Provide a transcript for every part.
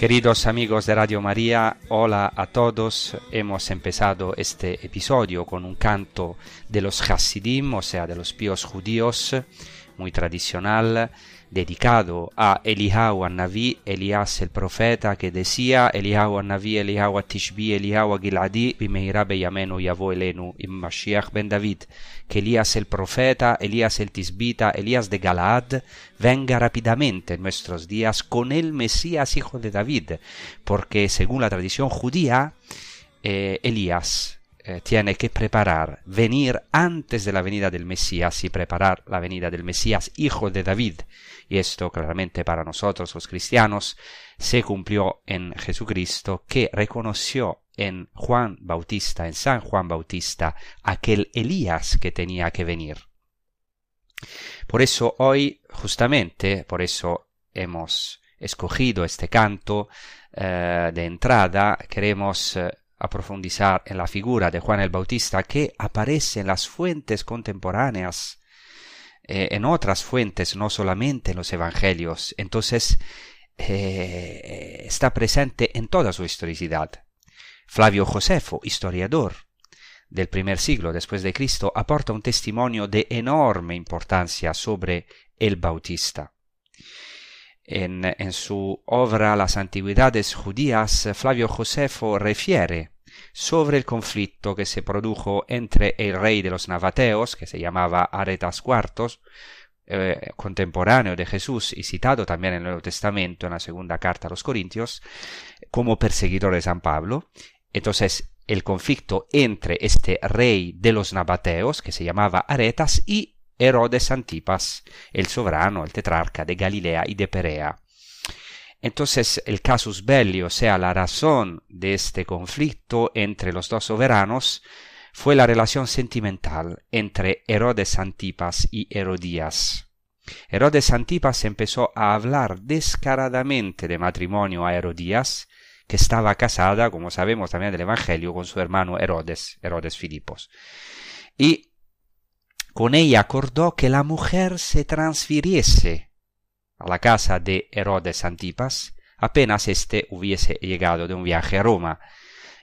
Queridos amigos de Radio María, hola a todos. Hemos empezado este episodio con un canto de los Hasidim, o sea, de los píos judíos, muy tradicional, dedicado a Eliyahu Naví, Elías el profeta, que decía Eliyahu Naví, Eliyahu Tishbi, Eliyahu Giladi, Bimeira Beyamenu Yavo Elenu, ben David, que Elías el profeta, Elías el Tisbita, Elías de Galaad, venga rápidamente en nuestros días con el Mesías hijo de David, porque según la tradición judía, eh, Elías eh, tiene que preparar, venir antes de la venida del Mesías y preparar la venida del Mesías hijo de David. Y esto claramente para nosotros los cristianos se cumplió en Jesucristo que reconoció en Juan Bautista, en San Juan Bautista, aquel Elías que tenía que venir. Por eso hoy, justamente, por eso hemos escogido este canto eh, de entrada, queremos eh, aprofundizar en la figura de Juan el Bautista que aparece en las fuentes contemporáneas, eh, en otras fuentes, no solamente en los evangelios. Entonces, eh, está presente en toda su historicidad. Flavio Josefo, historiador del primer siglo después de Cristo, aporta un testimonio de enorme importancia sobre el Bautista. En, su obra Las Antigüedades Judías, Flavio Josefo refiere sobre el conflicto que se produjo entre el rey de los nabateos, que se llamaba Aretas IV, eh, contemporáneo de Jesús y citado también en el Nuevo Testamento, en la segunda carta a los Corintios, como perseguidor de San Pablo. Entonces, el conflicto entre este rey de los nabateos, que se llamaba Aretas, y Herodes Antipas, el soberano, el tetrarca de Galilea y de Perea. Entonces el casus belli, o sea, la razón de este conflicto entre los dos soberanos, fue la relación sentimental entre Herodes Antipas y Herodías. Herodes Antipas empezó a hablar descaradamente de matrimonio a Herodías, que estaba casada, como sabemos también del Evangelio, con su hermano Herodes, Herodes Filipos. Y con ella acordó que la mujer se transfiriese a la casa de Herodes Antipas apenas éste hubiese llegado de un viaje a Roma.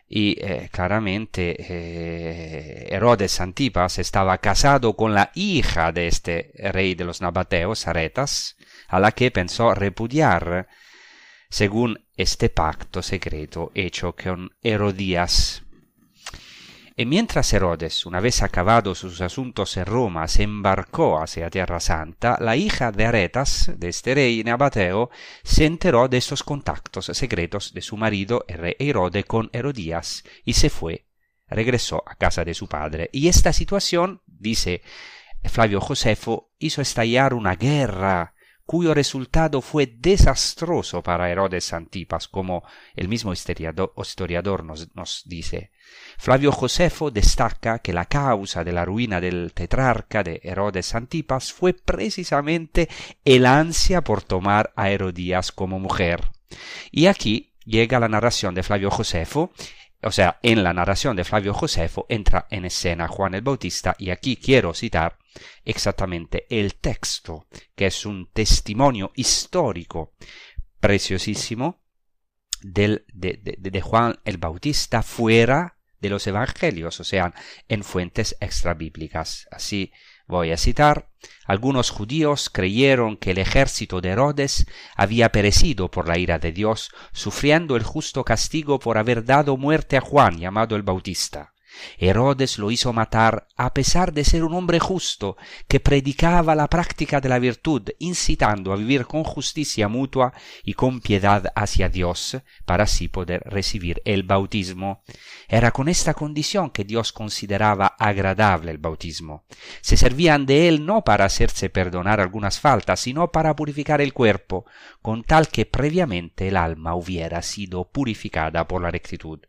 Y eh, claramente eh, Herodes Antipas estaba casado con la hija de este rey de los nabateos, Aretas, a la que pensó repudiar según este pacto secreto hecho con Herodías. Y mientras Herodes, una vez acabados sus asuntos en Roma, se embarcó hacia Tierra Santa, la hija de Aretas, de este rey nabateo, se enteró de estos contactos secretos de su marido, el rey Herode, con Herodías, y se fue, regresó a casa de su padre. Y esta situación, dice Flavio Josefo, hizo estallar una guerra cuyo resultado fue desastroso para Herodes Antipas, como el mismo historiador nos, nos, dice. Flavio Josefo destaca que la causa de la ruina del tetrarca de Herodes Antipas fue precisamente el ansia por tomar a Herodías como mujer. Y aquí llega la narración de Flavio Josefo o sea, en la narración de Flavio Josefo entra en escena Juan el Bautista y aquí quiero citar exactamente el texto, que es un testimonio histórico preciosísimo del, de, de, Juan el Bautista fuera de los evangelios, o sea, en fuentes extrabíblicas. Así Voy a citar, algunos judíos creyeron que el ejército de Herodes había perecido por la ira de Dios, sufriendo el justo castigo por haber dado muerte a Juan llamado el Bautista. Herodes lo hizo matar a pesar de ser un hombre justo que predicaba la práctica de la virtud, incitando a vivir con justicia mutua y con piedad hacia Dios, para así poder recibir el bautismo. Era con esta condición que Dios consideraba agradable el bautismo. Se servían de él no para hacerse perdonar algunas faltas, sino para purificar el cuerpo, con tal que previamente el alma hubiera sido purificada por la rectitud.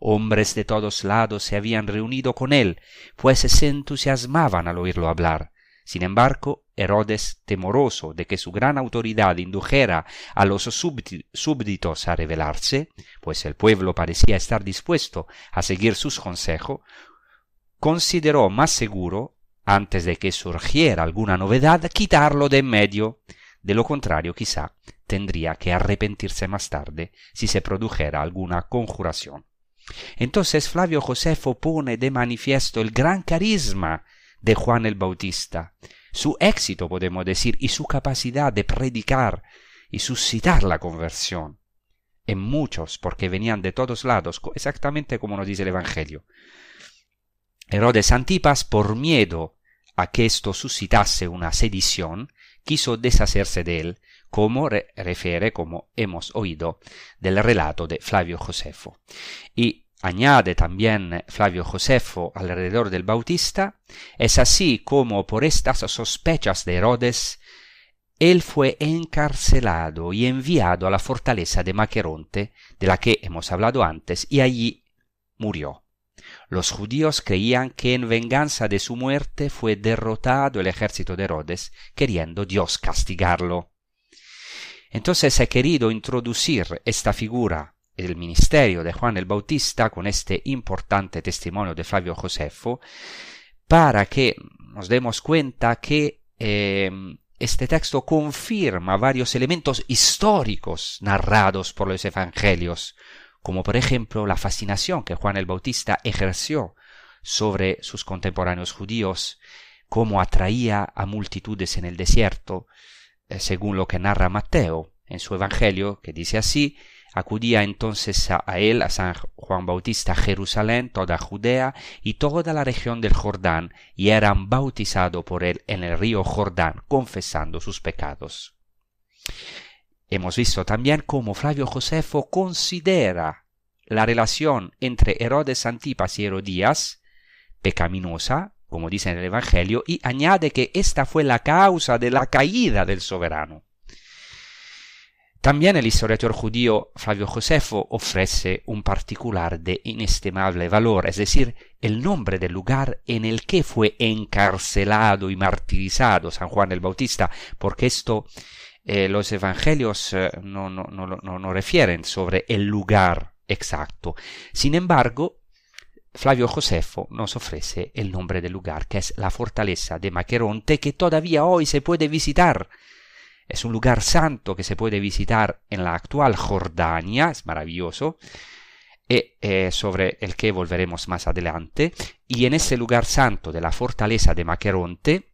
Hombres de todos lados se habían reunido con él, pues se entusiasmaban al oírlo hablar. Sin embargo, Herodes, temoroso de que su gran autoridad indujera a los súbditos a rebelarse, pues el pueblo parecía estar dispuesto a seguir sus consejos, consideró más seguro, antes de que surgiera alguna novedad, quitarlo de en medio. De lo contrario, quizá tendría que arrepentirse más tarde si se produjera alguna conjuración. Entonces Flavio Josefo pone de manifiesto el gran carisma de Juan el Bautista, su éxito, podemos decir, y su capacidad de predicar y suscitar la conversión en muchos, porque venían de todos lados, exactamente como nos dice el Evangelio. Herodes Antipas, por miedo a que esto suscitase una sedición, quiso deshacerse de él, como refiere, como hemos oído, del relato de Flavio Josefo. Y añade también Flavio Josefo alrededor del Bautista, es así como por estas sospechas de Herodes, él fue encarcelado y enviado a la fortaleza de Maqueronte, de la que hemos hablado antes, y allí murió. Los judíos creían que en venganza de su muerte fue derrotado el ejército de Herodes, queriendo Dios castigarlo. Entonces he querido introducir esta figura del ministerio de Juan el Bautista con este importante testimonio de Flavio Josefo para que nos demos cuenta que eh, este texto confirma varios elementos históricos narrados por los evangelios, como por ejemplo la fascinación que Juan el Bautista ejerció sobre sus contemporáneos judíos, cómo atraía a multitudes en el desierto, según lo que narra Mateo en su Evangelio, que dice así, acudía entonces a, él, a San Juan Bautista, Jerusalén, toda Judea y toda la región del Jordán, y eran bautizados por él en el río Jordán, confesando sus pecados. Hemos visto también cómo Flavio Josefo considera la relación entre Herodes Antipas y Herodías pecaminosa, como dice en el Evangelio, y añade que esta fue la causa de la caída del soberano. También el historiador judío Flavio Josefo ofrece un particular de inestimable valor, es decir, el nombre del lugar en el que fue encarcelado y martirizado San Juan el Bautista, porque esto eh, los evangelios eh, no, no, no, refieren sobre el lugar exacto. Sin embargo, Flavio Josefo nos ofrece el nombre del lugar, que es la fortaleza de Maqueronte, que todavía hoy se puede visitar. Es un lugar santo que se puede visitar en la actual Jordania, es maravilloso, y, eh, sobre el que volveremos más adelante. Y en ese lugar santo de la fortaleza de Maqueronte,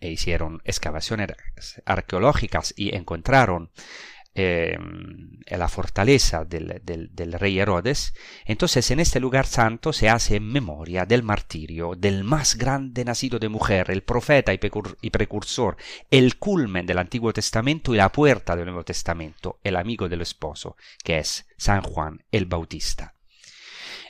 e hicieron excavaciones arqueológicas y encontraron eh, la fortaleza del, del, rey Herodes, entonces en este lugar santo se hace memoria del martirio del más grande nacido de mujer, el profeta y precursor, el culmen del Antiguo Testamento y la puerta del Nuevo Testamento, el amigo del esposo, que es San Juan el Bautista.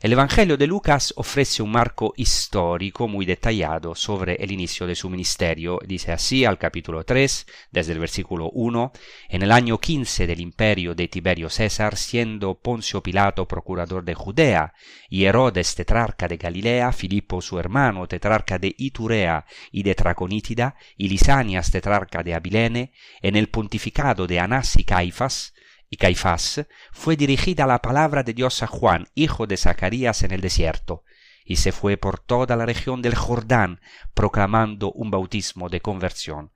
El Evangelio de Lucas ofrece un marco histórico muy detallado sobre el inicio de su ministerio. Dice así al capítulo 3, desde el versículo 1, en el año 15 del imperio de Tiberio César, siendo Poncio Pilato procurador de Judea, y Herodes tetrarca de Galilea, Filipo su hermano tetrarca de Iturea y de Traconítida, y Lisanias tetrarca de Abilene, en el pontificado de Anás y Caifás, y Caifás, fue dirigida la palabra de Dios a Juan, hijo de Zacarías, en el desierto, y se fue por toda la región del Jordán, proclamando un bautismo de conversión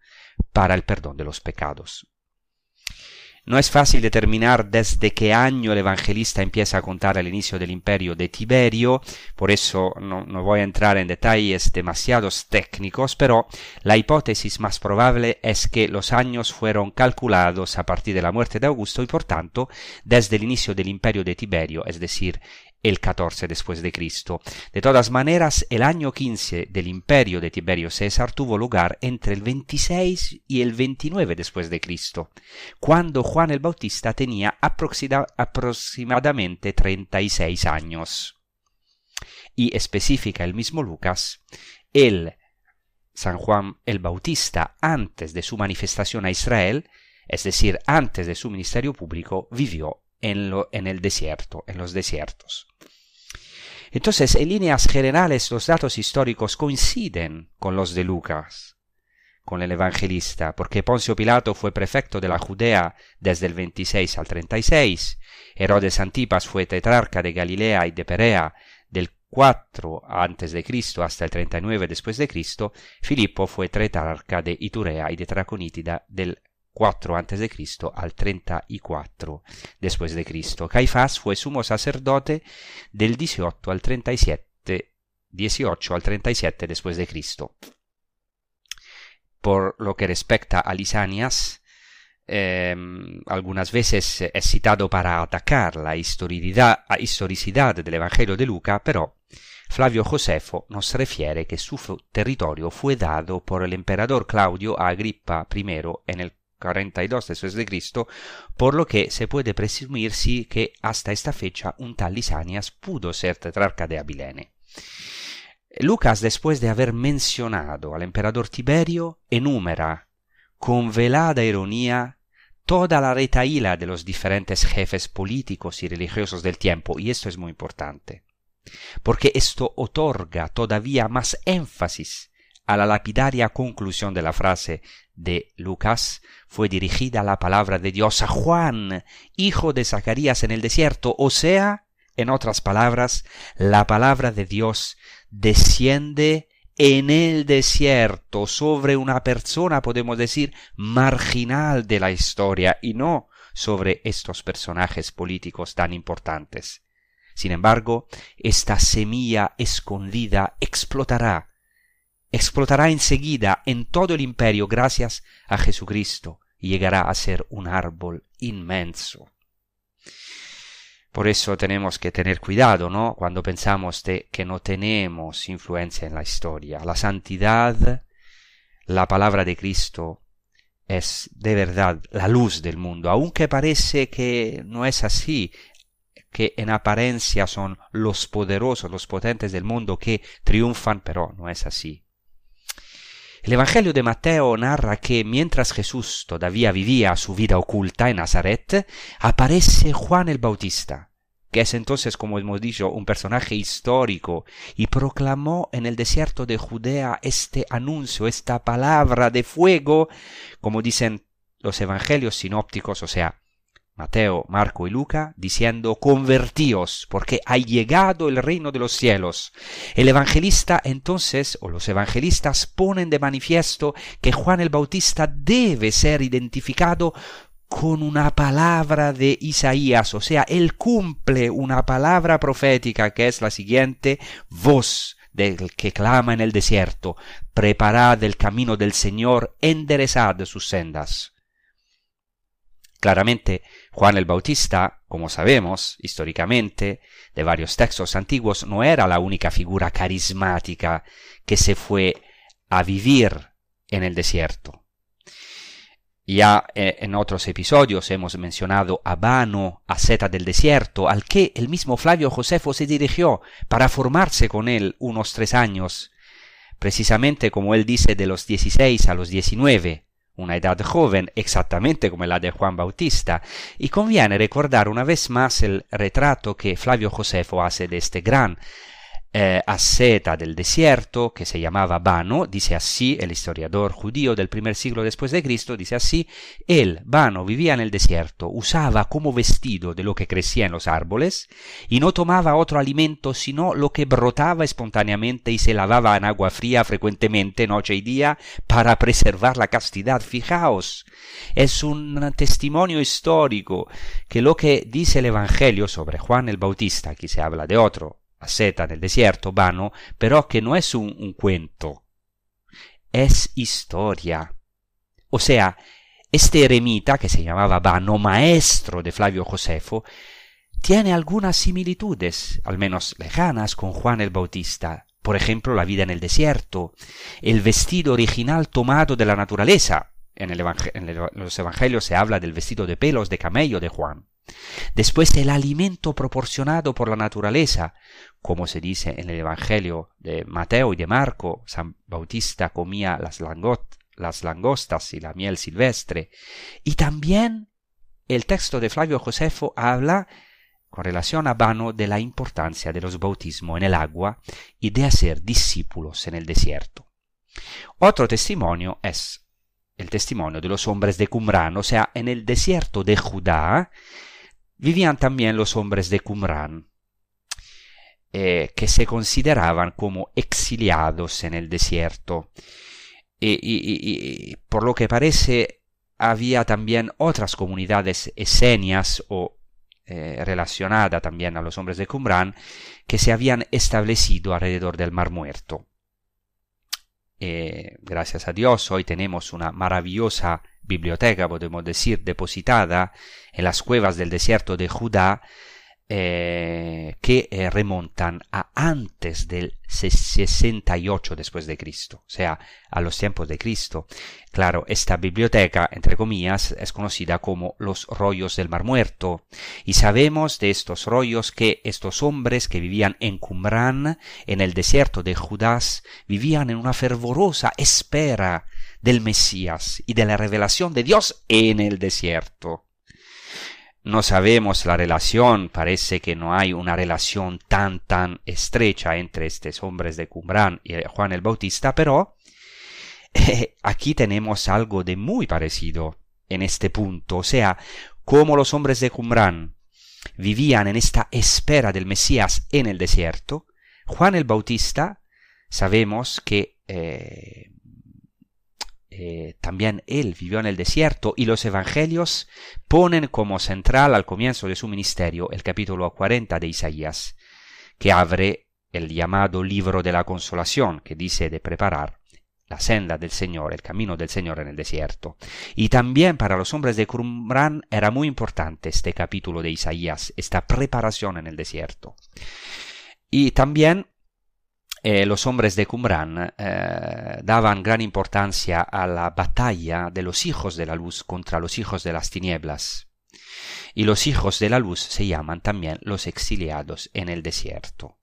para el perdón de los pecados. No es fácil determinar desde qué año el evangelista empieza a contar el inicio del imperio de Tiberio, por eso no, no, voy a entrar en detalles demasiados técnicos, pero la hipótesis más probable es que los años fueron calculados a partir de la muerte de Augusto y por tanto desde el inicio del imperio de Tiberio, es decir, el 14 después de Cristo. De todas maneras, el año 15 del imperio de Tiberio César tuvo lugar entre el 26 y el 29 después de Cristo, cuando Juan el Bautista tenía aproximadamente 36 años. Y especifica el mismo Lucas, el San Juan el Bautista, antes de su manifestación a Israel, es decir, antes de su ministerio público, vivió en, lo, en el desierto, en los desiertos. Entonces, en líneas generales, los datos históricos coinciden con los de Lucas, con el evangelista, porque Poncio Pilato fue prefecto de la Judea desde el 26 al 36, Herodes Antipas fue tetrarca de Galilea y de Perea del 4 antes de Cristo hasta el 39 después de Cristo, Filippo fue tetrarca de Iturea y de Traconítida del 4 a.C. al 34 después de Cristo. Caifás fue sumo sacerdote del 18 al 37, 18 al 37 después de Cristo. Por lo que respecta a Lisanias, eh, algunas veces es citado para atacar la historicidad, del Evangelio de Luca, pero Flavio Josefo nos refiere que su territorio fue dado por el emperador Claudio a Agrippa I en el 42 después de Cristo, por lo que se puede presumir sí que hasta esta fecha un tal Lisanias pudo ser tetrarca de Abilene. Lucas, después de haber mencionado al emperador Tiberio, enumera con velada ironía toda la retaíla de los diferentes jefes políticos y religiosos del tiempo, y esto es muy importante, porque esto otorga todavía más énfasis a la lapidaria conclusión de la frase de Lucas fue dirigida la palabra de Dios a Juan, hijo de Zacarías en el desierto, o sea, en otras palabras, la palabra de Dios desciende en el desierto sobre una persona, podemos decir, marginal de la historia y no sobre estos personajes políticos tan importantes. Sin embargo, esta semilla escondida explotará explotará enseguida en todo el imperio gracias a Jesucristo y llegará a ser un árbol inmenso. Por eso tenemos que tener cuidado, ¿no? Cuando pensamos que no tenemos influencia en la historia. La santidad, la palabra de Cristo, es de verdad la luz del mundo, aunque parece que no es así, que en apariencia son los poderosos, los potentes del mundo que triunfan, pero no es así. El Evangelio de Mateo narra que mientras Jesús todavía vivía su vida oculta en Nazaret, aparece Juan el Bautista, que es entonces, como hemos dicho, un personaje histórico, y proclamó en el desierto de Judea este anuncio, esta palabra de fuego, como dicen los evangelios sinópticos, o sea, Mateo, Marco y Luca, diciendo, convertíos, porque ha llegado el reino de los cielos. El evangelista entonces, o los evangelistas, ponen de manifiesto que Juan el Bautista debe ser identificado con una palabra de Isaías, o sea, él cumple una palabra profética que es la siguiente, voz del que clama en el desierto, preparad el camino del Señor, enderezad sus sendas. Claramente, Juan el Bautista, como sabemos históricamente de varios textos antiguos, no era la única figura carismática que se fue a vivir en el desierto. Ya eh, en otros episodios hemos mencionado a Bano, asceta del desierto, al que el mismo Flavio Josefo se dirigió para formarse con él unos tres años, precisamente como él dice de los 16 a los 19, una edad joven exactamente como la de Juan Bautista, y conviene recordar una vez más el retrato que Flavio Josefo hace de este gran eh, asceta del desierto que se llamaba Bano, dice así el historiador judío del primer siglo después de Cristo, dice así, él, Bano, vivía en el desierto, usaba como vestido de lo que crecía en los árboles y no tomaba otro alimento sino lo que brotaba espontáneamente y se lavaba en agua fría frecuentemente noche y día para preservar la castidad. Fijaos, es un testimonio histórico que lo que dice el Evangelio sobre Juan el Bautista, aquí se habla de otro, seta del desierto, vano, pero que no es un, cuento, es historia. O sea, este eremita, que se llamaba Vano, maestro de Flavio Josefo, tiene algunas similitudes, al menos lejanas, con Juan el Bautista. Por ejemplo, la vida en el desierto, el vestido original tomado de la naturaleza. En los evangelios se habla del vestido de pelos de camello de Juan. Después el alimento proporcionado por la naturaleza, como se dice en el Evangelio de Mateo y de Marco, San Bautista comía las, las langostas y la miel silvestre. Y también el texto de Flavio Josefo habla con relación a Vano de la importancia de los bautismos en el agua y de hacer discípulos en el desierto. Otro testimonio es el testimonio de los hombres de Qumran, o sea, en el desierto de Judá, vivían también los hombres de Qumran, eh, que se consideraban como exiliados en el desierto. Y, por lo que parece había también otras comunidades esenias o eh, relacionadas también a los hombres de Qumran que se habían establecido alrededor del Mar Muerto. Eh, gracias a Dios hoy tenemos una maravillosa biblioteca, podemos decir, depositada en las cuevas del desierto de Judá, eh, que eh, remontan a antes del 68 después de Cristo, o sea, a los tiempos de Cristo. Claro, esta biblioteca, entre comillas, es conocida como los rollos del Mar Muerto, y sabemos de estos rollos que estos hombres que vivían en Qumran, en el desierto de Judas, vivían en una fervorosa espera del Mesías y de la revelación de Dios en el desierto. No sabemos la relación, parece que no hay una relación tan tan estrecha entre estos hombres de Qumran y Juan el Bautista, pero eh, aquí tenemos algo de muy parecido en este punto, o sea, como los hombres de Qumran vivían en esta espera del Mesías en el desierto, Juan el Bautista sabemos que eh, eh, también él vivió en el desierto y los evangelios ponen como central al comienzo de su ministerio el capítulo 40 de Isaías, que abre el llamado libro de la consolación, que dice de preparar la senda del Señor, el camino del Señor en el desierto. Y también para los hombres de Qumran era muy importante este capítulo de Isaías, esta preparación en el desierto. Y también eh, los hombres de Qumran eh, daban gran importancia a la batalla de los hijos de la luz contra los hijos de las tinieblas. Y los hijos de la luz se llaman también los exiliados en el desierto.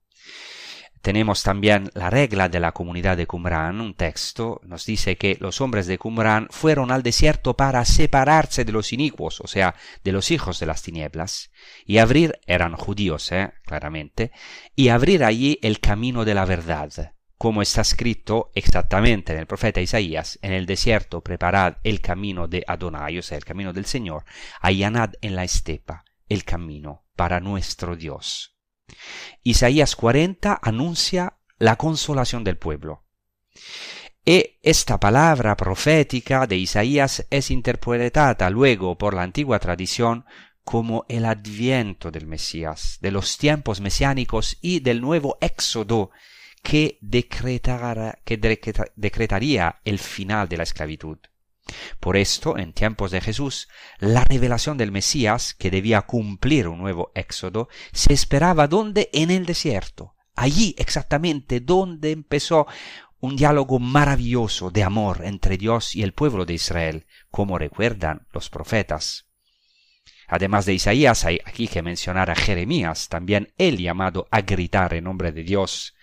Tenemos también la regla de la comunidad de Qumran, un texto nos dice que los hombres de Qumran fueron al desierto para separarse de los inicuos, o sea, de los hijos de las tinieblas, y abrir, eran judíos, ¿eh? claramente, y abrir allí el camino de la verdad, como está escrito exactamente en el profeta Isaías, en el desierto preparad el camino de Adonai, o sea, el camino del Señor, allanad en la estepa el camino para nuestro Dios. Isaías 40 anuncia la consolación del pueblo. Y esta palabra profética de Isaías es interpretada luego por la antigua tradición como el adviento del Mesías, de los tiempos mesiánicos y del nuevo éxodo que, que decretaría el final de la esclavitud. Por esto, en tiempos de Jesús, la revelación del Mesías, que debía cumplir un nuevo éxodo, se esperaba donde? En el desierto. Allí exactamente donde empezó un diálogo maravilloso de amor entre Dios y el pueblo de Israel, como recuerdan los profetas. Además de Isaías, hay aquí que mencionar a Jeremías, también él llamado a gritar en nombre de Dios.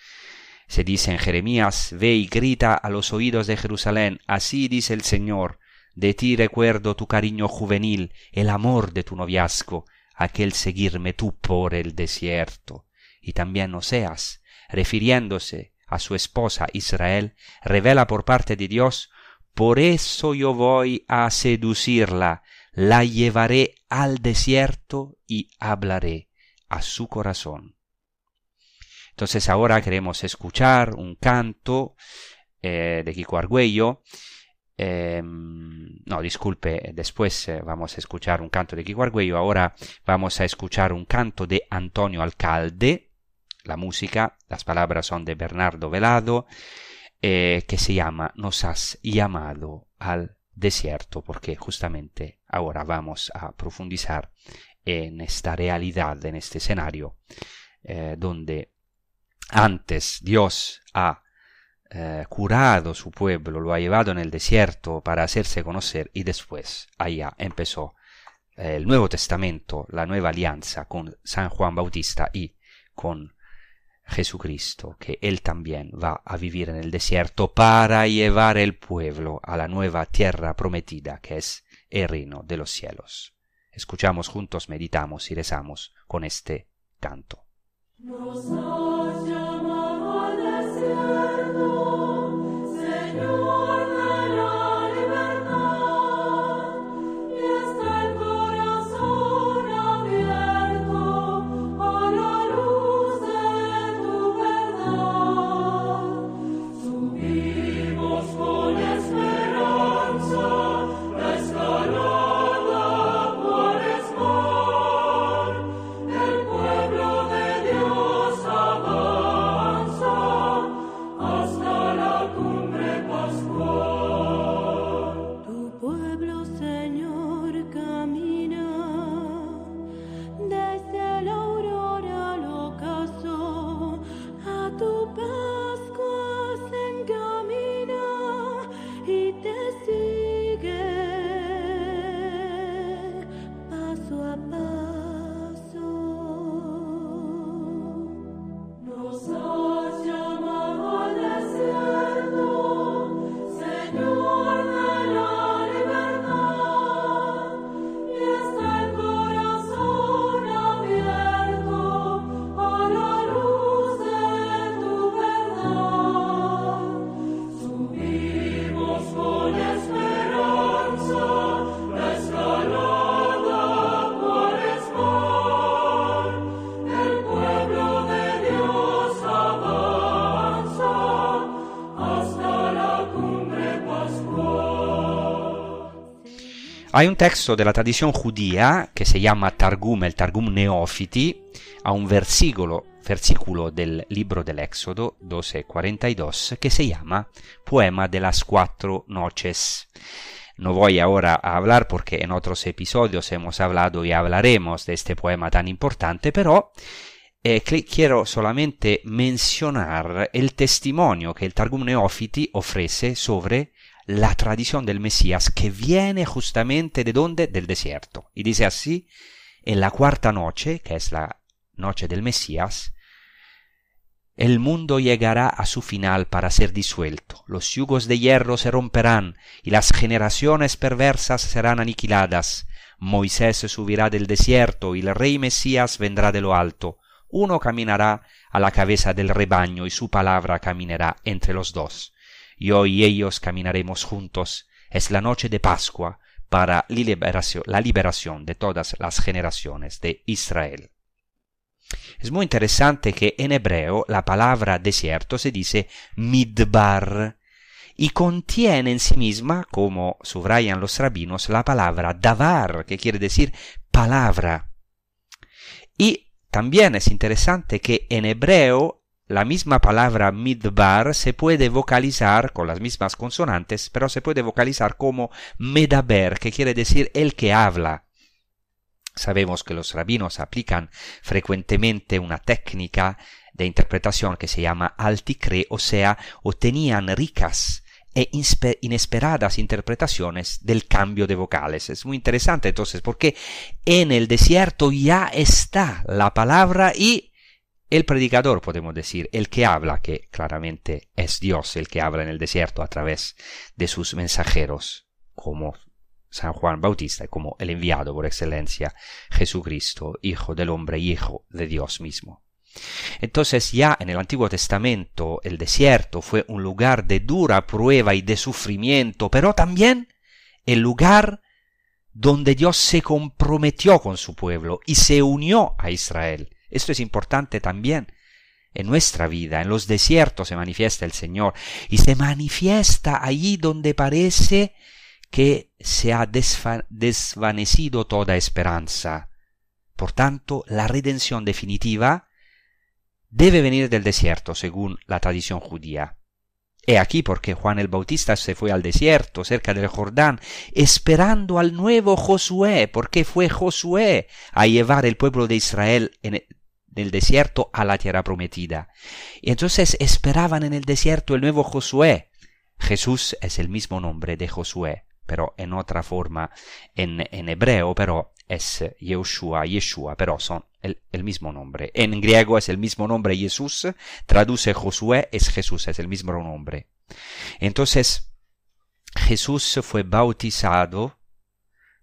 Se dice en Jeremías, Ve y grita a los oídos de Jerusalén, así dice el Señor, de ti recuerdo tu cariño juvenil, el amor de tu noviazgo, aquel seguirme tú por el desierto. Y también Oseas, refiriéndose a su esposa Israel, revela por parte de Dios, por eso yo voy a seducirla, la llevaré al desierto y hablaré a su corazón. Entonces ahora queremos escuchar un canto eh, de Kiko Argüello. Em, no, disculpe, después eh, vamos a escuchar un canto de Kiko Argüello. Ahora vamos a escuchar un canto de Antonio Alcalde. La música, las palabras son de Bernardo Velado, eh, que se llama Nos has llamado al desierto, porque justamente ahora vamos a profundizar en esta realidad, en este escenario, donde antes Dios ha eh, curado su pueblo, lo ha llevado en el desierto para hacerse conocer y después allá empezó eh, el Nuevo Testamento, la nueva alianza con San Juan Bautista y con Jesucristo, que él también va a vivir en el desierto para llevar el pueblo a la nueva tierra prometida que es el reino de los cielos. Escuchamos juntos, meditamos y rezamos con este canto. Nos Hay un texto de la tradición judía que se llama Targum, el Targum Neofiti, a un versículo, versículo del libro del Éxodo 12:42 que se llama Poema de las cuatro noches. No voy ahora a hablar porque en otros episodios hemos hablado y hablaremos de este poema tan importante, pero eh, quiero solamente mencionar el testimonio que el Targum Neofiti ofrece sobre la tradición del Mesías que viene justamente de donde? Del desierto. Y dice así, en la cuarta noche, que es la noche del Mesías, el mundo llegará a su final para ser disuelto, los yugos de hierro se romperán y las generaciones perversas serán aniquiladas. Moisés subirá del desierto y el rey Mesías vendrá de lo alto. Uno caminará a la cabeza del rebaño y su palabra caminará entre los dos yo y ellos caminaremos juntos. Es la noche de Pascua para la liberación de todas las generaciones de Israel. Es muy interesante que en hebreo la palabra desierto se dice midbar y contiene en sí misma, como subrayan los rabinos, la palabra davar, que quiere decir palabra. Y también es interesante que en hebreo la misma palabra midbar se puede vocalizar con las mismas consonantes, pero se puede vocalizar como medaber, que quiere decir el que habla. Sabemos que los rabinos aplican frecuentemente una técnica de interpretación que se llama alticre, o sea, obtenían ricas e inesperadas interpretaciones del cambio de vocales. Es muy interesante entonces porque en el desierto ya está la palabra y el predicador, podemos decir, el que habla, que claramente es Dios el que habla en el desierto a través de sus mensajeros, como San Juan Bautista como el enviado por excelencia, Jesucristo, Hijo del hombre y Hijo de Dios mismo. Entonces ya en el Antiguo Testamento el desierto fue un lugar de dura prueba y de sufrimiento, pero también el lugar donde Dios se comprometió con su pueblo y se unió a Israel. Esto es importante también. En nuestra vida, en los desiertos se manifiesta el Señor y se manifiesta allí donde parece que se ha desvanecido toda esperanza. Por tanto, la redención definitiva debe venir del desierto, según la tradición judía. He aquí porque Juan el Bautista se fue al desierto, cerca del Jordán, esperando al nuevo Josué, porque fue Josué a llevar el pueblo de Israel en el desierto a la tierra prometida. Y entonces esperaban en el desierto el nuevo Josué. Jesús es el mismo nombre de Josué, pero en otra forma en, en hebreo, pero es Yeshua, Yeshua, pero son el, el, mismo nombre. En griego es el mismo nombre Jesús, traduce Josué, es Jesús, es el mismo nombre. Entonces, Jesús fue bautizado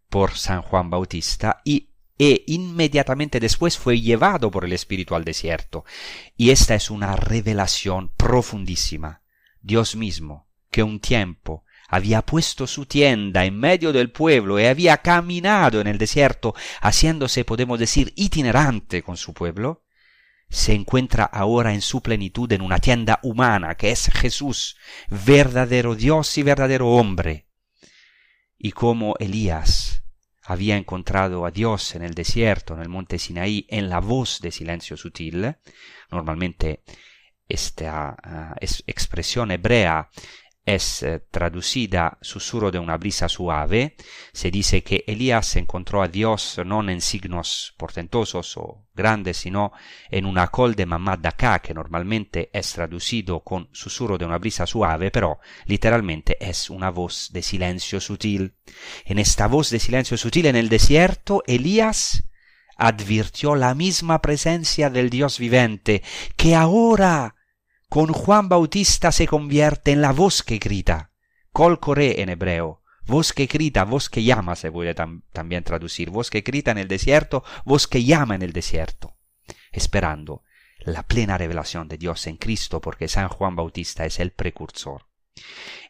por San Juan Bautista y e inmediatamente después fue llevado por el Espíritu al desierto. Y esta es una revelación profundísima. Dios mismo, que un tiempo había puesto su tienda en medio del pueblo y había caminado en el desierto, haciéndose, podemos decir, itinerante con su pueblo, se encuentra ahora en su plenitud en una tienda humana, que es Jesús, verdadero Dios y verdadero hombre. Y como Elías había encontrado a Dios en el desierto, en el monte Sinaí, en la voz de silencio sutil, normalmente esta uh, expresión hebrea es eh, traducida susurro de una brisa suave, se dice que Elías encontró a Dios no en signos portentosos o grandes, sino en una col de mamá d'acá, que normalmente es traducido con susurro de una brisa suave, pero literalmente es una voz de silencio sutil. En esta voz de silencio sutil en el desierto, Elías advirtió la misma presencia del Dios vivente, que ahora con Juan Bautista se convierte en la voz que grita, col coré en hebreo, voz que grita, voz que llama se puede tam también traducir, voz que grita en el desierto, voz que llama en el desierto, esperando la plena revelación de Dios en Cristo, porque San Juan Bautista es el precursor.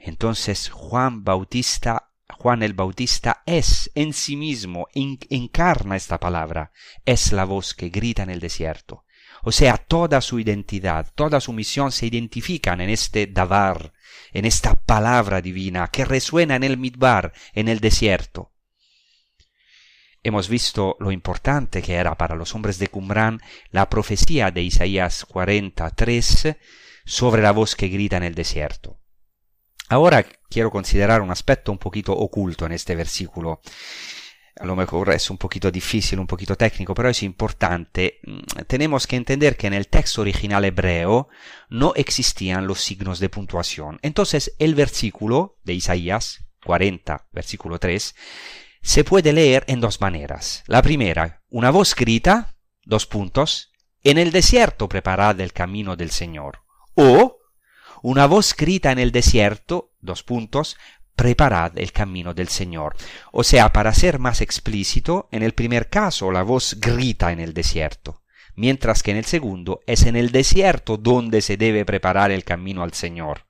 Entonces Juan Bautista, Juan el Bautista es en sí mismo, encarna esta palabra, es la voz que grita en el desierto, o sea, toda su identidad, toda su misión se identifican en este Davar, en esta palabra divina que resuena en el Midbar, en el desierto. Hemos visto lo importante que era para los hombres de Qumran la profecía de Isaías 43 sobre la voz que grita en el desierto. Ahora quiero considerar un aspecto un poquito oculto en este versículo a lo mejor es un poquito difícil, un poquito técnico, pero es importante. Mm, tenemos que entender que en el texto original hebreo no existían los signos de puntuación. Entonces el versículo de Isaías 40, versículo 3, se puede leer en dos maneras. La primera, una voz grita, dos puntos, en el desierto preparad el camino del Señor. O una voz grita en el desierto, dos puntos, preparad el camino del Señor. O sea, para ser más explícito, en el primer caso la voz grita en el desierto, mientras que en el segundo es en el desierto donde se debe preparar el camino al Señor.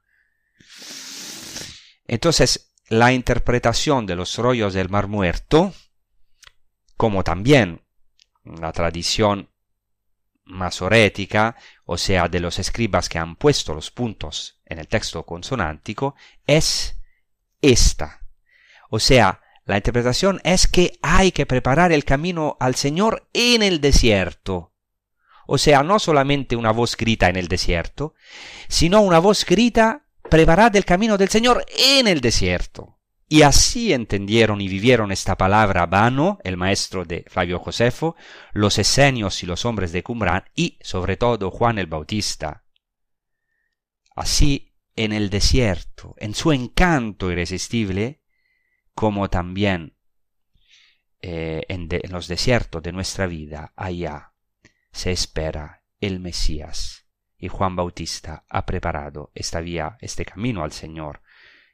Entonces, la interpretación de los rollos del Mar Muerto, como también la tradición masorética, o sea, de los escribas que han puesto los puntos en el texto consonántico, es esta. O sea, la interpretación es que hay que preparar el camino al Señor en el desierto. O sea, no solamente una voz grita en el desierto, sino una voz grita, preparad el camino del Señor en el desierto. Y así entendieron y vivieron esta palabra Vano, el maestro de Flavio Josefo, los esenios y los hombres de Qumran y, sobre todo, Juan el Bautista. Así en el desierto, en su encanto irresistible, como también eh, en, los desiertos de nuestra vida, allá se espera el Mesías. Y Juan Bautista ha preparado esta vía, este camino al Señor,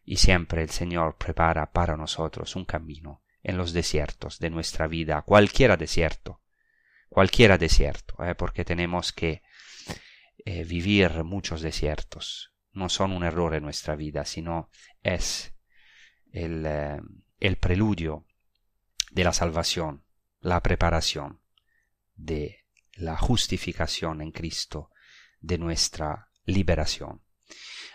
y siempre el Señor prepara para nosotros un camino en los desiertos de nuestra vida, cualquiera desierto, cualquiera desierto, ¿eh? porque tenemos que eh, vivir muchos desiertos. No son un error en nuestra vida, sino es el, eh, el preludio de la salvación, la preparación de la justificación en Cristo, de nuestra liberación.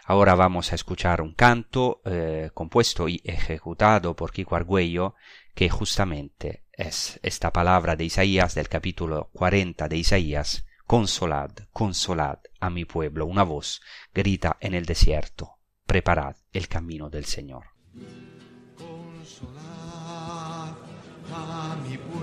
Ahora vamos a escuchar un canto eh, compuesto y ejecutado por Kiko Argüello, que justamente es esta palabra de Isaías del capítulo 40 de Isaías, Consolad, consolad a mi pueblo. Una voz grita en el desierto, preparad el camino del Señor. Consolad a mi pueblo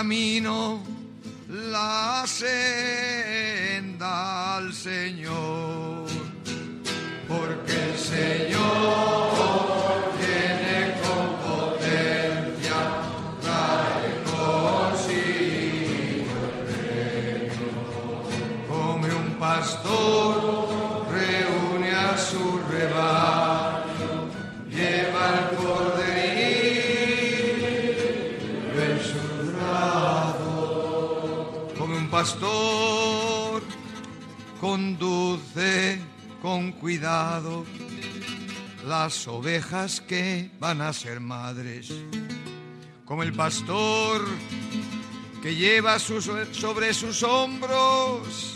camino, ovejas que van a ser madres, como el pastor que lleva sus- sobre sus hombros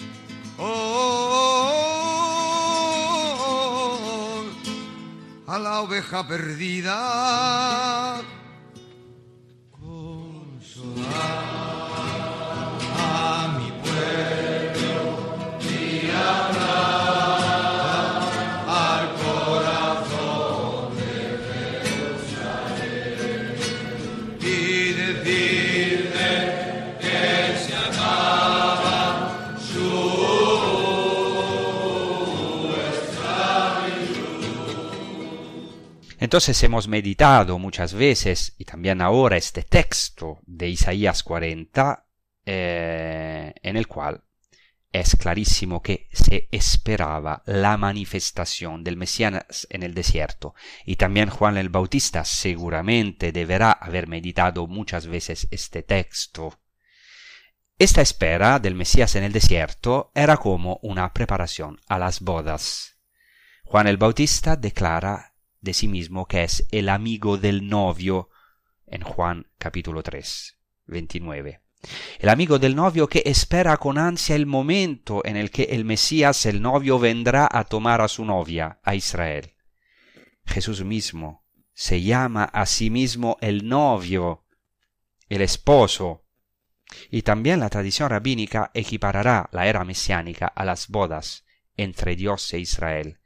oh, a la oveja perdida. Entonces hemos meditado muchas veces, y también ahora, este texto de Isaías 40, eh, en el cual es clarísimo que se esperaba la manifestación del Mesías en el desierto. Y también Juan el Bautista seguramente deberá haber meditado muchas veces este texto. Esta espera del Mesías en el desierto era como una preparación a las bodas. Juan el Bautista declara de sí mismo que es el amigo del novio en Juan capítulo 3, 29. El amigo del novio que espera con ansia el momento en el que el Mesías, el novio, vendrá a tomar a su novia, a Israel. Jesús mismo se llama a sí mismo el novio, el esposo. Y también la tradición rabínica equiparará la era mesiánica a las bodas entre Dios e Israel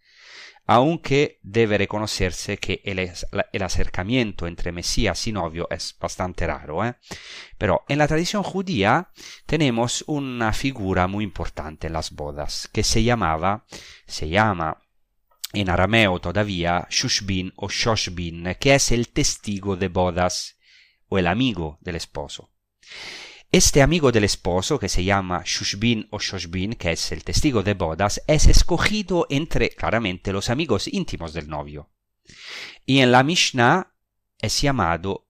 aunque debe reconocerse que el, acercamiento entre Mesías y novio es bastante raro. ¿eh? Pero en la tradición judía tenemos una figura muy importante en las bodas, que se llamaba, se llama en arameo todavía Shushbin o Shoshbin, que es el testigo de bodas o el amigo del esposo. Este amigo del esposo, que se llama Shushbin o Shoshbin, que es el testigo de bodas, es escogido entre claramente los amigos íntimos del novio. Y en la Mishnah es llamado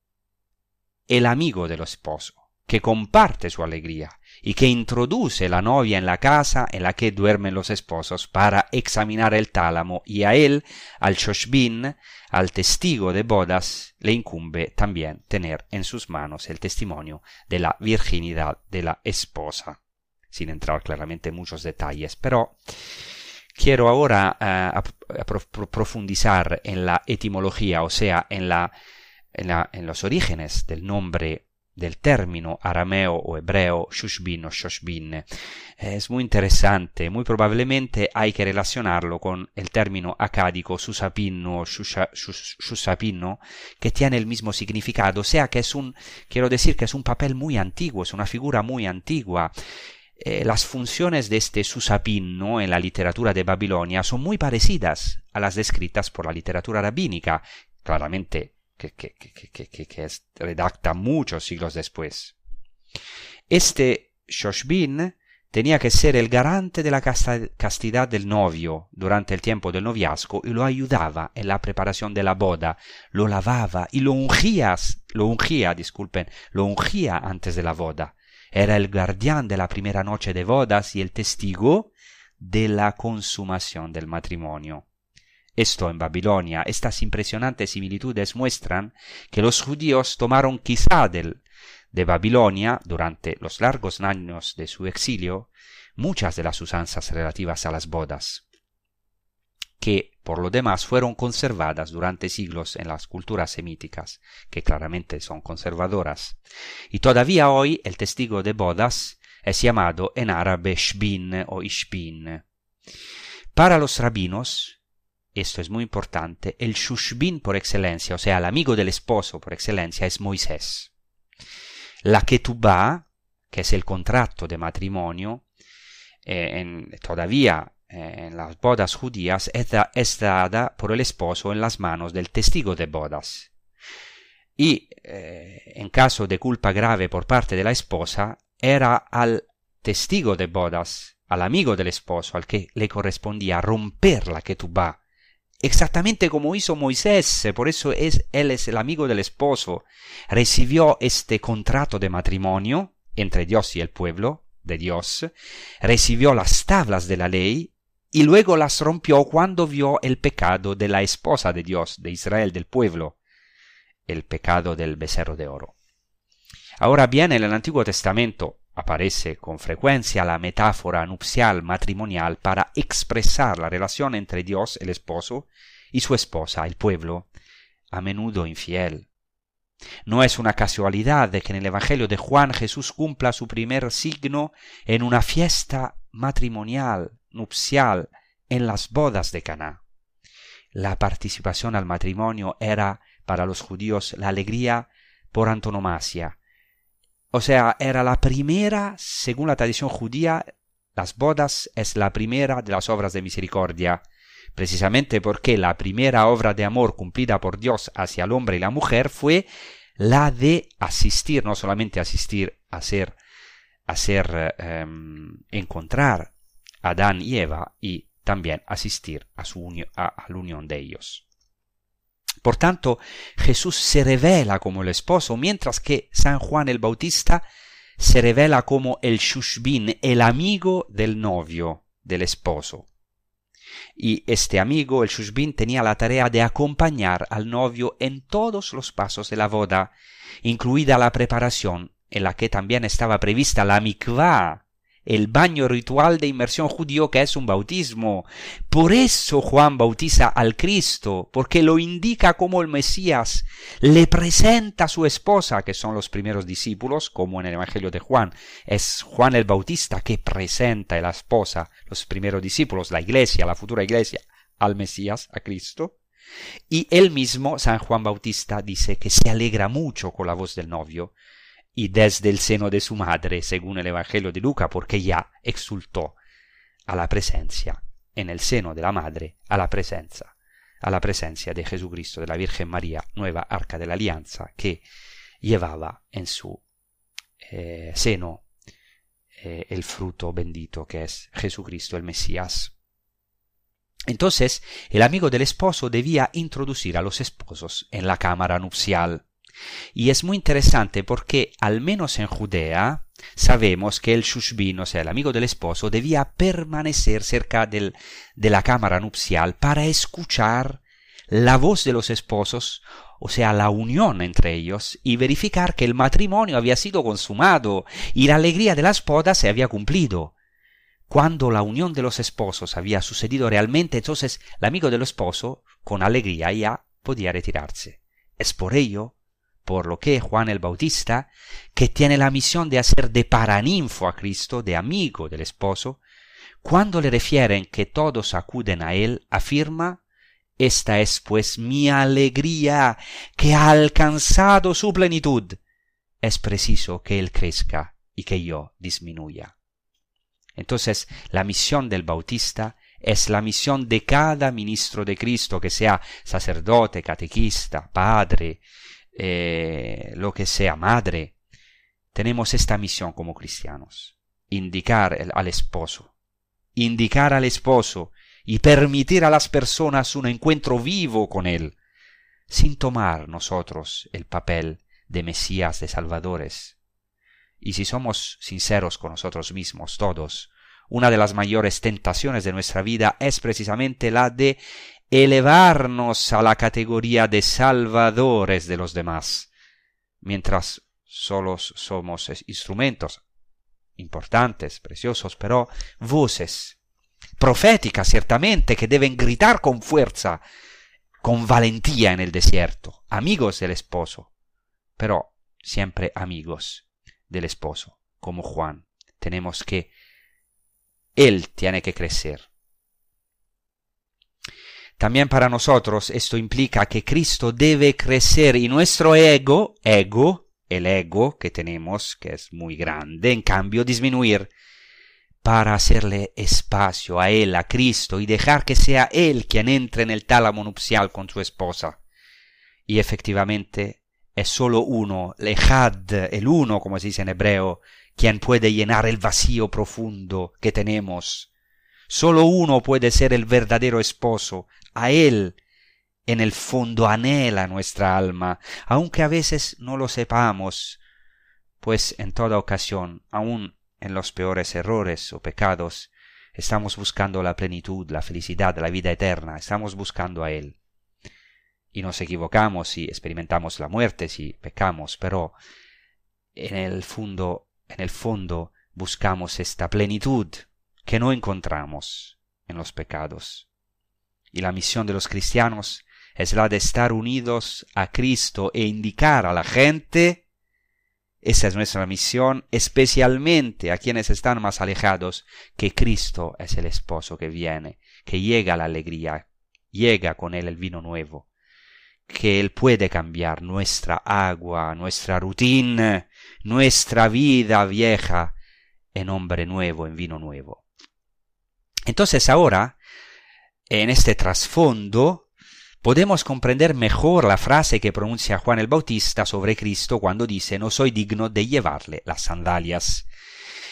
el amigo del esposo, que comparte su alegría y que introduce la novia en la casa en la que duermen los esposos para examinar el tálamo y a él, al Shoshbin, al testigo de bodas, le incumbe también tener en sus manos el testimonio de la virginidad de la esposa, sin entrar claramente en muchos detalles, pero quiero ahora uh, profundizar en la etimología, o sea, en, la, en, la, en los orígenes del nombre del término arameo o hebreo shushbin o shoshbin. Es muy interesante, muy probablemente hay que relacionarlo con el término acádico susapino o shusapino, que tiene el mismo significado, sea que es un, quiero decir que es un papel muy antiguo, es una figura muy antigua. Eh, las funciones de este susapino en la literatura de Babilonia son muy parecidas a las descritas por la literatura rabínica, claramente que, que, que, que es, redacta muchos siglos después. Este Shoshbin tenía que ser el garante de la castidad del novio durante el tiempo del noviazgo y lo ayudaba en la preparación de la boda, lo lavaba y lo ungía, lo ungía, disculpen, lo ungía antes de la boda. Era el guardián de la primera noche de bodas y el testigo de la consumación del matrimonio. Esto en Babilonia, estas impresionantes similitudes muestran que los judíos tomaron quizá del, de Babilonia, durante los largos años de su exilio, muchas de las usanzas relativas a las bodas, que por lo demás fueron conservadas durante siglos en las culturas semíticas, que claramente son conservadoras. Y todavía hoy el testigo de bodas es llamado en árabe shbin o ishbin. Para los rabinos, esto es muy importante, el shushbin por excelencia, o sea, el amigo del esposo por excelencia, es Moisés. La ketubá, que es el contrato de matrimonio, eh, en, todavía eh, en las bodas judías es, da, es, dada por el esposo en las manos del testigo de bodas. Y eh, en caso de culpa grave por parte de la esposa, era al testigo de bodas, al amigo del esposo, al que le correspondía romper la ketubá, exactamente como hizo Moisés, por eso es, él es el amigo del esposo, recibió este contrato de matrimonio entre Dios y el pueblo de Dios, recibió las tablas de la ley y luego las rompió cuando vio el pecado de la esposa de Dios, de Israel, del pueblo, el pecado del becerro de oro. Ahora bien, en el Antiguo Testamento aparece con frecuencia la metáfora nupcial matrimonial para expresar la relación entre Dios, el esposo, y su esposa, el pueblo, a menudo infiel. No es una casualidad de que en el Evangelio de Juan Jesús cumpla su primer signo en una fiesta matrimonial, nupcial, en las bodas de Caná. La participación al matrimonio era para los judíos la alegría por antonomasia, o sea, era la primera, según la tradición judía, las bodas es la primera de las obras de misericordia, precisamente porque la primera obra de amor cumplida por Dios hacia el hombre y la mujer fue la de asistir, no solamente asistir, hacer, hacer eh, encontrar a Adán y Eva y también asistir a, su a, a la unión de ellos. Por tanto, Jesús se revela como el esposo, mientras que San Juan el Bautista se revela como el Shushbin, el amigo del novio, del esposo. Y este amigo, el Shushbin, tenía la tarea de acompañar al novio en todos los pasos de la boda, incluida la preparación, en la que también estaba prevista la mikvah, el baño ritual de inmersión judío que es un bautismo. Por eso Juan bautiza al Cristo, porque lo indica como el Mesías, le presenta a su esposa, que son los primeros discípulos, como en el Evangelio de Juan. Es Juan el Bautista que presenta a la esposa, los primeros discípulos, la iglesia, la futura iglesia, al Mesías, a Cristo. Y él mismo, San Juan Bautista, dice que se alegra mucho con la voz del novio, y desde el seno de su madre, según el Evangelio de Luca, porque ya exultó a la presencia, en el seno de la madre, a la presencia, a la presencia de Jesucristo, de la Virgen María, nueva arca de la alianza, que llevaba en su eh, seno eh, el fruto bendito que es Jesucristo el Mesías. Entonces, el amigo del esposo debía introducir a los esposos en la cámara nupcial. Y es muy interesante porque, al menos en Judea, sabemos que el Shushbin, o sea, el amigo del esposo, debía permanecer cerca del, de la cámara nupcial para escuchar la voz de los esposos, o sea, la unión entre ellos, y verificar que el matrimonio había sido consumado y la alegría de las bodas se había cumplido. Cuando la unión de los esposos había sucedido realmente, entonces el amigo del esposo, con alegría, ya podía retirarse. Es por ello por lo que Juan el Bautista, que tiene la misión de hacer de paraninfo a Cristo, de amigo del esposo, cuando le refieren que todos acuden a él, afirma esta es pues mi alegría, que ha alcanzado su plenitud. Es preciso que Él crezca y que yo disminuya. Entonces, la misión del Bautista es la misión de cada ministro de Cristo, que sea sacerdote, catequista, padre, eh, lo que sea, madre. Tenemos esta misión como cristianos, indicar al esposo, indicar al esposo y permitir a las personas un encuentro vivo con Él, sin tomar nosotros el papel de Mesías, de Salvadores. Y si somos sinceros con nosotros mismos todos, una de las mayores tentaciones de nuestra vida es precisamente la de elevarnos a la categoría de salvadores de los demás, mientras solos somos instrumentos importantes, preciosos, pero voces proféticas ciertamente que deben gritar con fuerza, con valentía en el desierto, amigos del esposo, pero siempre amigos del esposo, como Juan. Tenemos que, él tiene que crecer. También para nosotros esto implica que Cristo debe crecer y nuestro ego, ego, el ego que tenemos, que es muy grande, en cambio disminuir para hacerle espacio a Él, a Cristo, y dejar que sea Él quien entre en el tálamo nupcial con su esposa. Y efectivamente es solo uno, lejad, el uno, como se dice en hebreo, quien puede llenar el vacío profundo que tenemos. Solo uno puede ser el verdadero esposo, a Él en el fondo anhela nuestra alma, aunque a veces no lo sepamos, pues en toda ocasión, aun en los peores errores o pecados, estamos buscando la plenitud, la felicidad, la vida eterna, estamos buscando a Él. Y nos equivocamos y experimentamos la muerte si pecamos, pero en el fondo, en el fondo buscamos esta plenitud que no encontramos en los pecados. Y la misión de los cristianos es la de estar unidos a Cristo e indicar a la gente esa es nuestra misión, especialmente a quienes están más alejados, que Cristo es el esposo que viene, que llega la alegría, llega con él el vino nuevo, que él puede cambiar nuestra agua, nuestra rutina, nuestra vida vieja en hombre nuevo, en vino nuevo. Entonces ahora, en este trasfondo, podemos comprender mejor la frase que pronuncia Juan el Bautista sobre Cristo cuando dice no soy digno de llevarle las sandalias.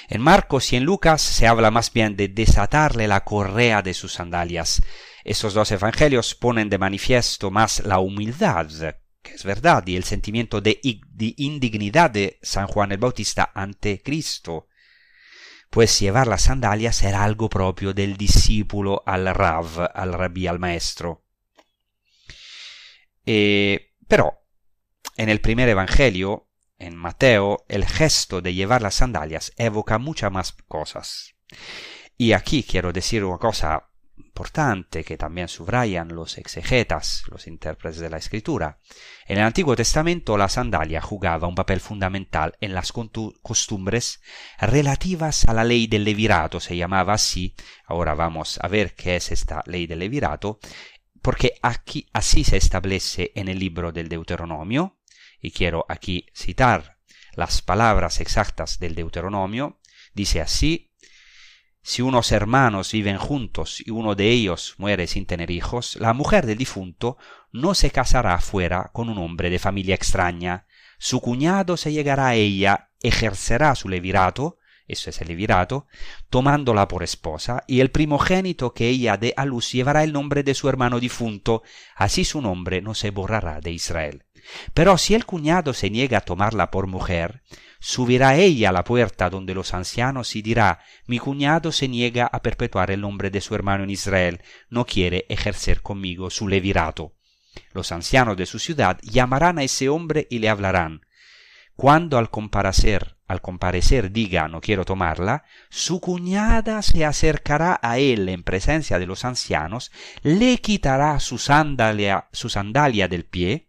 En Marcos y en Lucas se habla más bien de desatarle la correa de sus sandalias. Estos dos evangelios ponen de manifiesto más la humildad, que es verdad, y el sentimiento de, indignidad de San Juan el Bautista ante Cristo, pues llevar las sandalias era algo propio del discípulo al Rav, al rabí, al maestro. Eh, pero en el primer Evangelio, en Mateo, el gesto de llevar las sandalias evoca muchas más cosas. Y aquí quiero decir una cosa importante que también subrayan los exegetas, los intérpretes de la escritura. En el Antiguo Testamento la sandalia jugaba un papel fundamental en las costumbres relativas a la ley del levirato, se llamaba así. Ahora vamos a ver qué es esta ley del levirato porque así se establece en el libro del Deuteronomio, y quiero aquí citar las palabras exactas del Deuteronomio, dice así, si unos hermanos viven juntos y uno de ellos muere sin tener hijos, la mujer del difunto no se casará fuera con un hombre de familia extraña. Su cuñado se llegará a ella, ejercerá su levirato, eso es el levirato, tomándola por esposa, y el primogénito que ella dé a luz llevará el nombre de su hermano difunto, así su nombre no se borrará de Israel. Pero si el cuñado se niega a tomarla por mujer, subirá ella a la puerta donde los ancianos y dirá mi cuñado se niega a perpetuar el nombre de su hermano en Israel, no quiere ejercer conmigo su levirato. Los ancianos de su ciudad llamarán a ese hombre y le hablarán. Cuando al comparecer al comparecer diga no quiero tomarla, su cuñada se acercará a él en presencia de los ancianos, le quitará su sandalia, su sandalia del pie,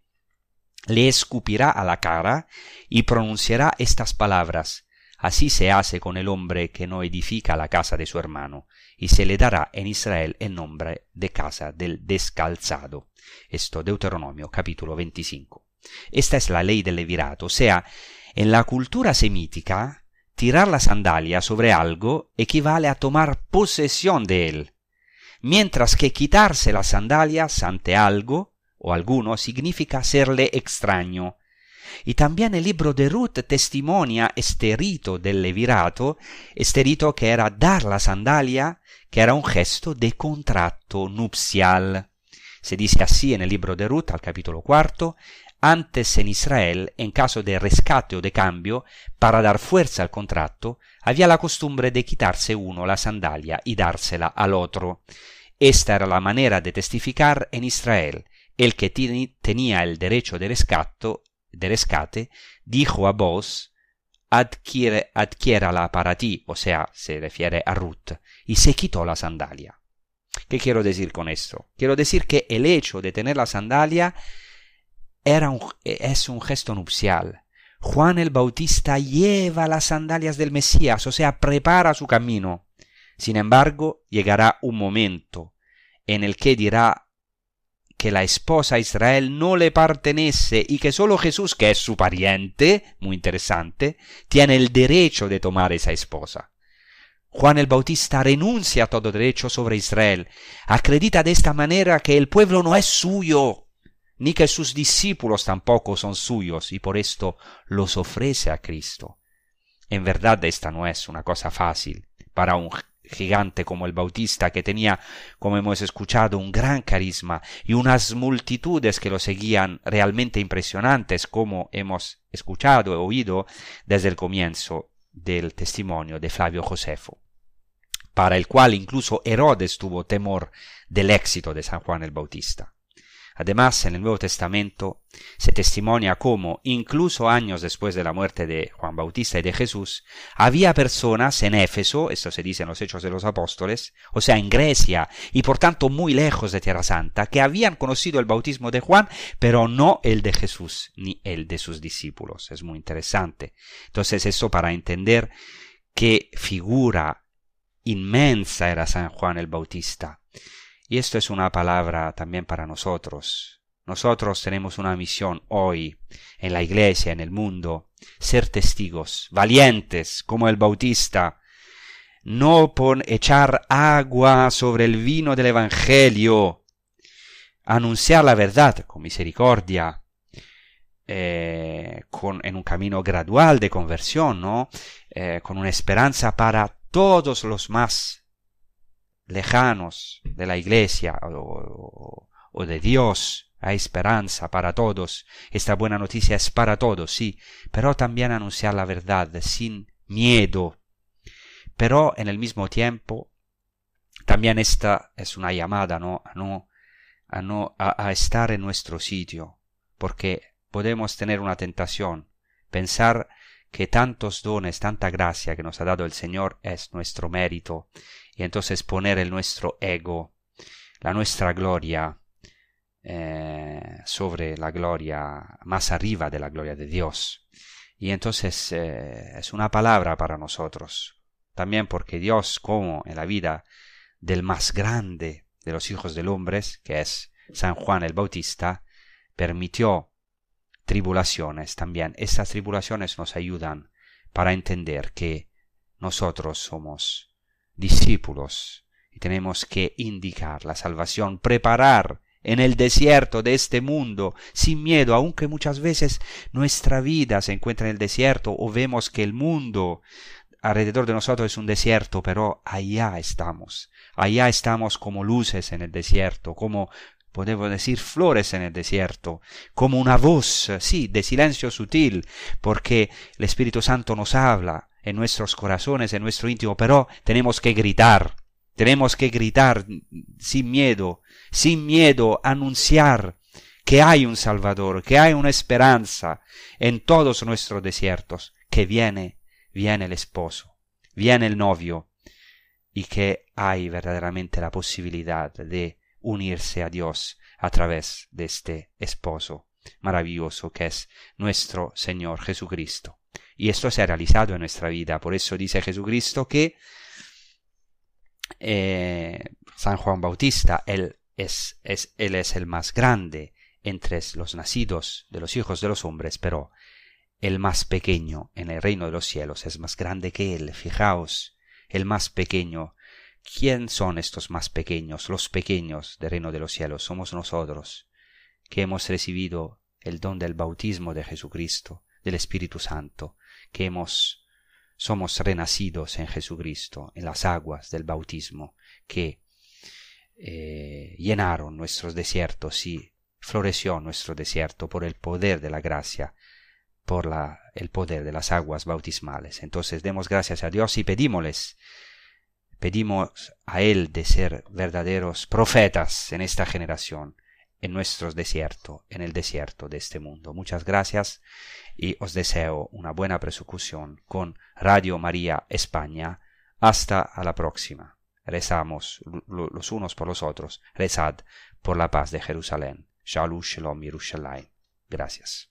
le escupirá a la cara y pronunciará estas palabras. Así se hace con el hombre que no edifica la casa de su hermano, y se le dará en Israel el nombre de casa del descalzado. Esto Deuteronomio capítulo 25. Esta es la ley del levirato, o sea, en la cultura semítica, tirar la sandalia sobre algo equivale a tomar posesión de él, mientras que quitarse las sandalias ante algo o alguno significa serle extraño. Y también el libro de Ruth testimonia este rito del levirato, este rito que era dar la sandalia, que era un gesto de contrato nupcial. Se dice así en el libro de Ruth al capítulo cuarto, antes en Israel, en caso de rescate o de cambio, para dar fuerza al contrato, había la costumbre de quitarse uno la sandalia y dársela al otro. Esta era la manera de testificar en Israel. El que tenía el derecho de, de rescate dijo a vos, adquiere, adquiérala para ti, o sea, se refiere a Ruth, y se quitó la sandalia. ¿Qué quiero decir con esto? Quiero decir que el hecho de tener la sandalia era es un gesto nupcial. Juan el Bautista lleva las sandalias del Mesías, o sea, prepara su camino. Sin embargo, llegará un momento en el que dirá que la esposa Israel no le pertenece y que solo Jesús, que es su pariente, muy interesante, tiene el derecho de tomar esa esposa. Juan el Bautista renuncia a todo derecho sobre Israel, acredita de esta manera que el pueblo no es suyo, ni que sus discípulos tampoco son suyos, y por esto los ofrece a Cristo. En verdad esta no es una cosa fácil para un gigante como el Bautista, que tenía, como hemos escuchado, un gran carisma y unas multitudes que lo seguían realmente impresionantes, como hemos escuchado e oído desde el comienzo del testimonio de Flavio Josefo, para el cual incluso Herodes tuvo temor del éxito de San Juan el Bautista. Además, en el Nuevo Testamento se testimonia cómo, incluso años después de la muerte de Juan Bautista y de Jesús, había personas en Éfeso, esto se dice en los Hechos de los Apóstoles, o sea, en Grecia, y por tanto muy lejos de Tierra Santa, que habían conocido el bautismo de Juan, pero no el de Jesús, ni el de sus discípulos. Es muy interesante. Entonces, eso para entender qué figura inmensa era San Juan el Bautista y esto es una palabra también para nosotros. Nosotros tenemos una misión hoy en la iglesia, en el mundo, ser testigos, valientes como el Bautista, no por echar agua sobre el vino del Evangelio, anunciar la verdad con misericordia, eh, en un camino gradual de conversión, ¿no? Eh, con una esperanza para todos los más lejanos de la iglesia o, de Dios. Hay esperanza para todos. Esta buena noticia es para todos, sí, pero también anunciar la verdad sin miedo. Pero en el mismo tiempo, también esta es una llamada, ¿no? A no, a no, a estar en nuestro sitio, porque podemos tener una tentación, pensar que tantos dones, tanta gracia que nos ha dado el Señor es nuestro mérito y entonces poner el nuestro ego, la nuestra gloria eh, sobre la gloria, más arriba de la gloria de Dios. Y entonces eh, es una palabra para nosotros, también porque Dios, como en la vida del más grande de los hijos del hombre, que es San Juan el Bautista, permitió tribulaciones también. Estas tribulaciones nos ayudan para entender que nosotros somos discípulos y tenemos que indicar la salvación, preparar en el desierto de este mundo, sin miedo, aunque muchas veces nuestra vida se encuentra en el desierto o vemos que el mundo alrededor de nosotros es un desierto, pero allá estamos, allá estamos como luces en el desierto, como podemos decir flores en el desierto, como una voz, sí, de silencio sutil, porque el Espíritu Santo nos habla, en nuestros corazones, en nuestro íntimo, pero tenemos que gritar, tenemos que gritar sin miedo, sin miedo, anunciar que hay un Salvador, que hay una esperanza en todos nuestros desiertos, que viene, viene el esposo, viene el novio, y que hay verdaderamente la posibilidad de unirse a Dios a través de este esposo. maravilloso que es nuestro Señor Jesucristo. Y esto se ha realizado en nuestra vida. Por eso dice Jesucristo que eh, San Juan Bautista, él es, él es el más grande entre los nacidos de los hijos de los hombres, pero el más pequeño en el reino de los cielos es más grande que él. Fijaos, el más pequeño. ¿Quién son estos más pequeños? Los pequeños del reino de los cielos somos nosotros, que hemos recibido el don del bautismo de Jesucristo, del Espíritu Santo, que hemos somos renacidos en Jesucristo, en las aguas del bautismo, que eh, llenaron nuestros desiertos y floreció nuestro desierto por el poder de la gracia, por la, el poder de las aguas bautismales. Entonces demos gracias a Dios y pedímosles, pedimos a Él de ser verdaderos profetas en esta generación, en nuestros desiertos, en el desierto de este mundo. Muchas gracias y os deseo una buena persecución con Radio María España. Hasta a la próxima. Rezamos los unos por los otros. Rezad por la paz de Jerusalén. Shalom Shalom. Gracias.